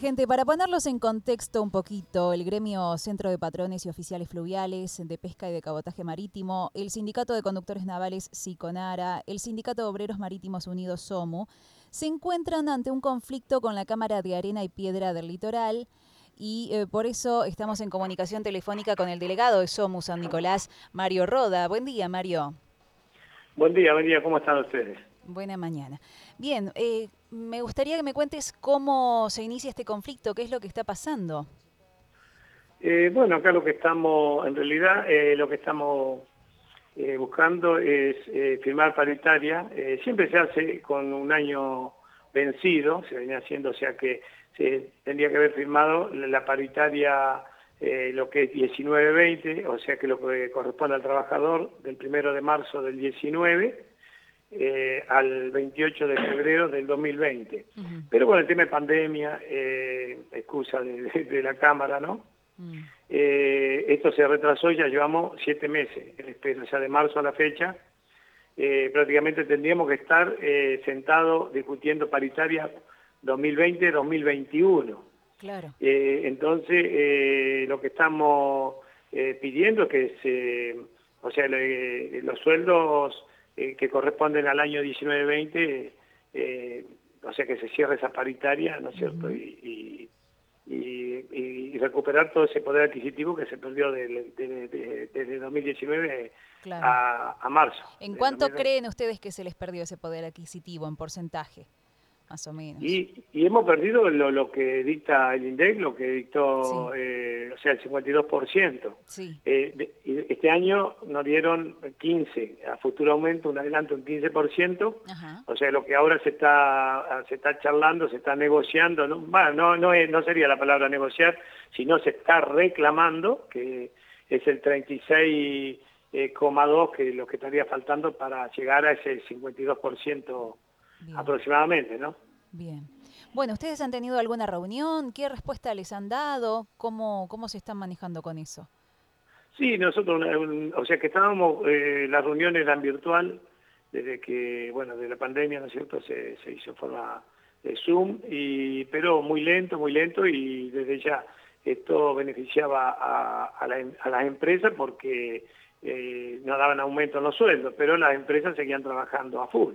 Gente, para ponerlos en contexto un poquito, el gremio Centro de Patrones y Oficiales Fluviales de Pesca y de Cabotaje Marítimo, el Sindicato de Conductores Navales SICONARA, el Sindicato de Obreros Marítimos Unidos SOMU, se encuentran ante un conflicto con la Cámara de Arena y Piedra del Litoral y eh, por eso estamos en comunicación telefónica con el delegado de SOMU San Nicolás, Mario Roda. Buen día, Mario. Buen día, buen día, ¿cómo están ustedes? Buena mañana. Bien, eh, me gustaría que me cuentes cómo se inicia este conflicto, qué es lo que está pasando. Eh, bueno, acá lo que estamos, en realidad, eh, lo que estamos buscando es firmar paritaria. siempre se hace con un año vencido, se venía haciendo, o sea que se tendría que haber firmado la paritaria lo que es 19-20, o sea que lo que corresponde al trabajador del primero de marzo del 19 eh, al 28 de febrero del 2020. Pero con el tema de pandemia, eh, excusa de, la Cámara, ¿no? Mm. Eh, esto se retrasó y ya llevamos siete meses, o sea, de marzo a la fecha. prácticamente tendríamos que estar sentados discutiendo paritaria 2020-2021. Claro. entonces, lo que estamos pidiendo es que se, o sea, los sueldos eh, que corresponden al año 19-20, eh, o sea que se cierre esa paritaria, ¿no es cierto? y, recuperar todo ese poder adquisitivo que se perdió desde 2019 a, a, marzo. ¿En cuánto creen ustedes que se les perdió ese poder adquisitivo en porcentaje? Más o menos. Y, y hemos perdido lo, que dicta el INDEC, lo que dictó, eh, o sea, el 52%. Sí. Eh, este año nos dieron 15, a futuro aumento un adelanto un 15%, o sea, lo que ahora se está se está charlando, se está negociando, no, no, no, no sería la palabra negociar, sino se está reclamando, que es el 36,2 eh, que lo que estaría faltando para llegar a ese 52% aproximadamente, ¿no? Bien. Bueno, ¿ustedes han tenido alguna reunión? ¿Qué respuesta les han dado? ¿Cómo, cómo se están manejando con eso? Sí, nosotros, o sea que estábamos, eh, las reuniones eran virtual, desde que, bueno, de la pandemia, ¿no es cierto?, se, se hizo en forma de Zoom, y, pero muy lento, muy lento, y desde ya esto beneficiaba a, a, la, a las empresas porque eh, no daban aumento en los sueldos, pero las empresas seguían trabajando a full.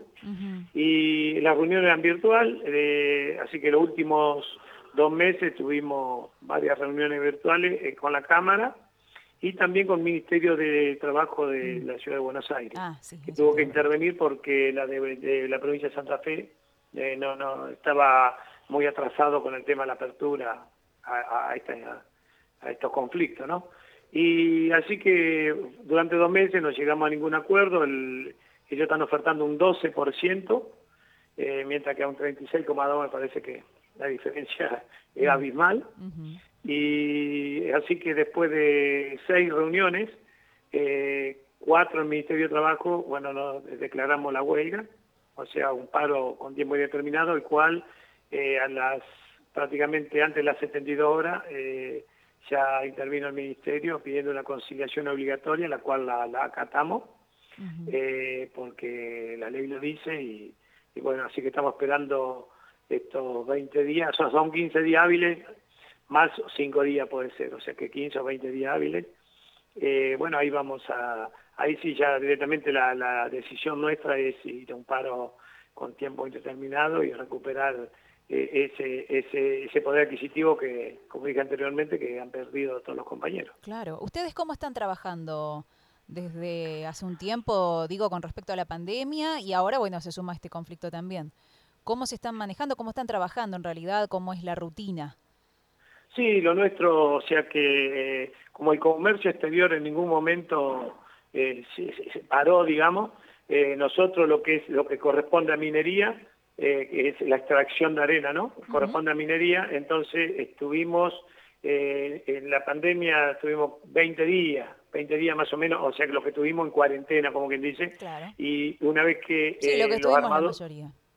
Y las reuniones eran virtual, eh, así que los últimos dos meses tuvimos varias reuniones virtuales eh, con la Cámara y también con el Ministerio de Trabajo de mm. la Ciudad de Buenos Aires, ah, que tuvo que intervenir porque la de, la provincia de Santa Fe no, no estaba muy atrasado con el tema de la apertura a, a, a estos conflictos, ¿no? Y así que durante dos meses no llegamos a ningún acuerdo, ellos están ofertando un 12%, eh, mientras que a un 36,2% me parece que la diferencia es abismal. Y así que después de seis reuniones, eh, cuatro en el Ministerio de Trabajo, bueno, nos declaramos la huelga, o sea, un paro con tiempo indeterminado, el cual eh, a las prácticamente antes de las 72 horas eh, ya intervino el Ministerio pidiendo una conciliación obligatoria, la cual la, acatamos, eh, porque la ley lo dice y, bueno, así que estamos esperando estos 20 días, o sea, son 15 días hábiles, más 5 días puede ser, o sea que 15 o 20 días hábiles. Eh, bueno, ahí vamos a, ahí sí ya directamente la, la decisión nuestra es ir a un paro con tiempo indeterminado y recuperar ese, ese, ese poder adquisitivo que, como dije anteriormente, que han perdido todos los compañeros. Claro. ¿Ustedes cómo están trabajando desde hace un tiempo, digo, con respecto a la pandemia y ahora, bueno, se suma este conflicto también? ¿Cómo se están manejando? ¿Cómo están trabajando en realidad? ¿Cómo es la rutina? Sí, lo nuestro, o sea que eh, como el comercio exterior en ningún momento eh, se, paró, digamos, nosotros lo que es lo que corresponde a minería, eh, que es la extracción de arena, ¿no? Corresponde a minería, entonces estuvimos, eh, en la pandemia estuvimos 20 días, 20 días más o menos, o sea que lo que tuvimos en cuarentena, como quien dice, y una vez que, eh, los armadores,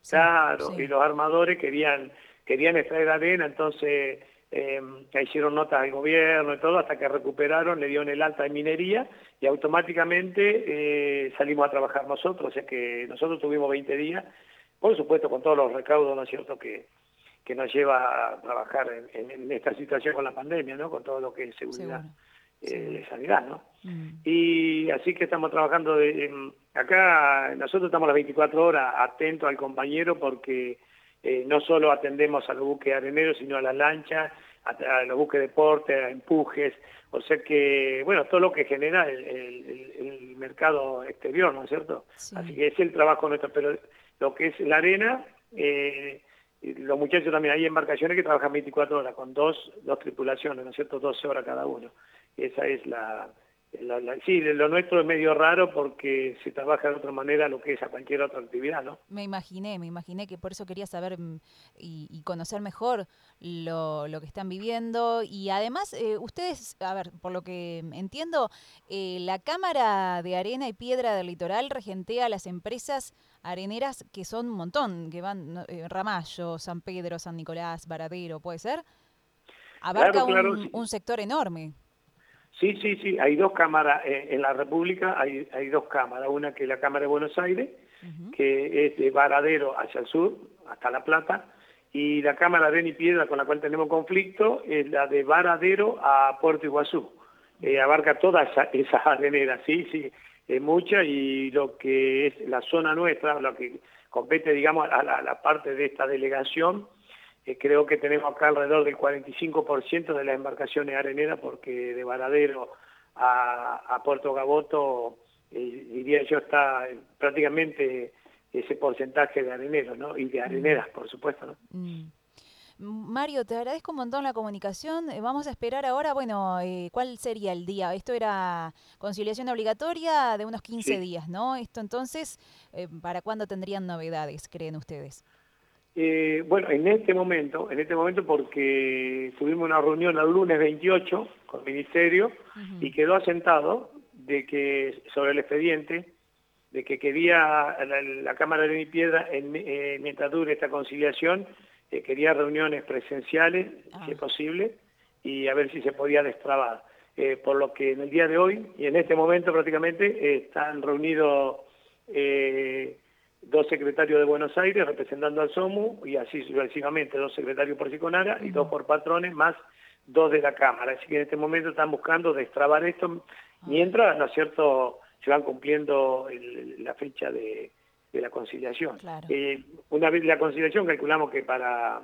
claro, y los armadores querían, querían extraer arena, entonces eh, hicieron notas al gobierno y todo, hasta que recuperaron, le dieron el alta de minería y automáticamente salimos a trabajar nosotros, o sea que nosotros tuvimos 20 días por supuesto con todos los recaudos, ¿no es cierto?, que, que nos lleva a trabajar en, esta situación con la pandemia, ¿no? Con todo lo que es seguridad eh, sanidad, ¿no? Mm. Y así que estamos trabajando de, acá, nosotros estamos las 24 horas atentos al compañero porque eh, no solo atendemos a los buques areneros, sino a las lanchas, a, los buques de deporte, a empujes, o sea que, bueno, todo lo que genera el, mercado exterior, ¿no es cierto? Así que es el trabajo nuestro, pero lo que es la arena, eh, los muchachos también, hay embarcaciones que trabajan 24 horas con dos, dos tripulaciones, ¿no es cierto? 12 horas cada uno. Esa es la, sí, lo nuestro es medio raro porque se trabaja de otra manera lo que es a cualquier otra actividad, ¿no? Me imaginé, me imaginé que por eso quería saber mm, y, conocer mejor lo, lo, que están viviendo. Y además, eh, ustedes, a ver, por lo que entiendo, eh, la Cámara de Arena y Piedra del Litoral regentea las empresas areneras que son un montón, que van eh, Ramallo, San Pedro, San Nicolás, Varadero, ¿puede ser? Abarca un, un sector enorme. Sí, sí, sí, hay dos cámaras eh, en la República, hay, hay dos cámaras, una que es la Cámara de Buenos Aires, que es de Varadero hacia el sur, hasta La Plata, y la Cámara de Piedra con la cual tenemos conflicto es la de Varadero a Puerto Iguazú. Eh, abarca todas esas esa areneras, sí, sí, es mucha, y lo que es la zona nuestra, lo que compete, digamos, a la parte de esta delegación, creo que tenemos acá alrededor del 45% de las embarcaciones areneras porque de Varadero a, Puerto Gaboto, eh, diría yo, está prácticamente ese porcentaje de areneros, ¿no? Y de areneras, por supuesto, ¿no? Mm. Mario, te agradezco un montón la comunicación. Eh, vamos a esperar ahora, bueno, eh, ¿cuál sería el día? Esto era conciliación obligatoria de unos 15 días, ¿no? Esto entonces, ¿para cuándo tendrían novedades, creen ustedes? Eh, bueno, en este momento, en este momento porque tuvimos una reunión el lunes 28 con el Ministerio y quedó asentado de que sobre el expediente de que quería la, Cámara de Piedra, en, eh, mientras dure esta conciliación, eh, quería reuniones presenciales, si es ah. posible, y a ver si se podía destrabar. por lo que en el día de hoy y en este momento prácticamente están reunidos dos secretarios de Buenos Aires representando al SOMU y así sucesivamente, dos secretarios por Siconara y dos por patrones, más dos de la Cámara. Así que en este momento están buscando destrabar esto mientras, ¿no es cierto?, se van cumpliendo la fecha de, la conciliación. Eh, una vez la conciliación calculamos que para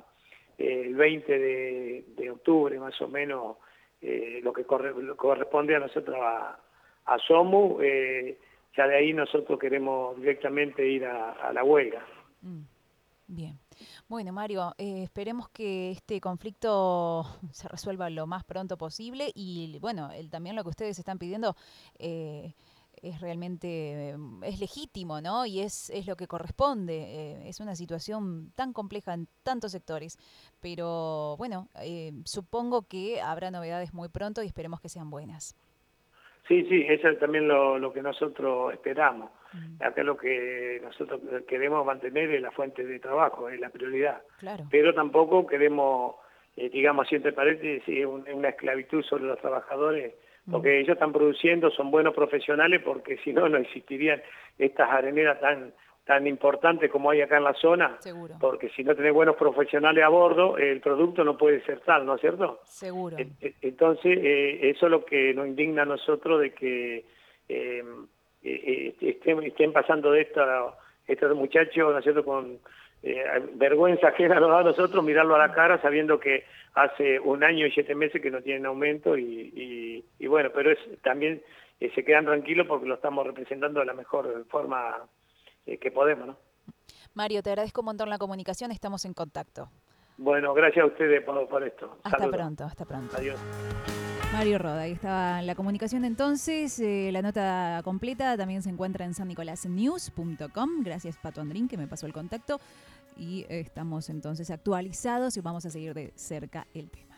eh, el 20 de, octubre más o menos eh, lo que corresponde a nosotros a, a SOMU ya de ahí nosotros queremos directamente ir a, la huelga. Mm, bien. Bueno, Mario, eh, esperemos que este conflicto se resuelva lo más pronto posible y, bueno, el, también lo que ustedes están pidiendo eh, es realmente, mm, es legítimo, ¿no? Y es, es lo que corresponde. Eh, es una situación tan compleja en tantos sectores, pero, bueno, supongo que habrá novedades muy pronto y esperemos que sean buenas. Sí, sí, eso es también lo, que nosotros esperamos. Mm. Acá lo que nosotros queremos mantener es la fuente de trabajo, es la prioridad. Pero tampoco queremos, eh, digamos así entre paréntesis, una esclavitud sobre los trabajadores, porque mm. ellos están produciendo, son buenos profesionales, porque si no, no existirían estas areneras tan tan importante como hay acá en la zona, porque si no tenés buenos profesionales a bordo, el producto no puede ser tal, ¿no es cierto? Seguro. Entonces, eh, eso es lo que nos indigna a nosotros de que em, e, estén, estén, pasando de esto estos muchachos, ¿no es cierto?, con eh, vergüenza ajena nos da a nosotros mirarlo a la cara sabiendo que hace un año y siete meses que no tienen aumento y, y, bueno, pero es también eh, se quedan tranquilos porque lo estamos representando de la mejor forma eh, que podemos, ¿no? Mario, te agradezco un montón la comunicación, estamos en contacto. Bueno, gracias a ustedes por, esto. Hasta pronto, hasta pronto. Adiós. Mario Roda, ahí estaba la comunicación entonces, eh, la nota completa también se encuentra en sannicolasnews.com, gracias Pato Andrín que me pasó el contacto y estamos entonces actualizados y vamos a seguir de cerca el tema.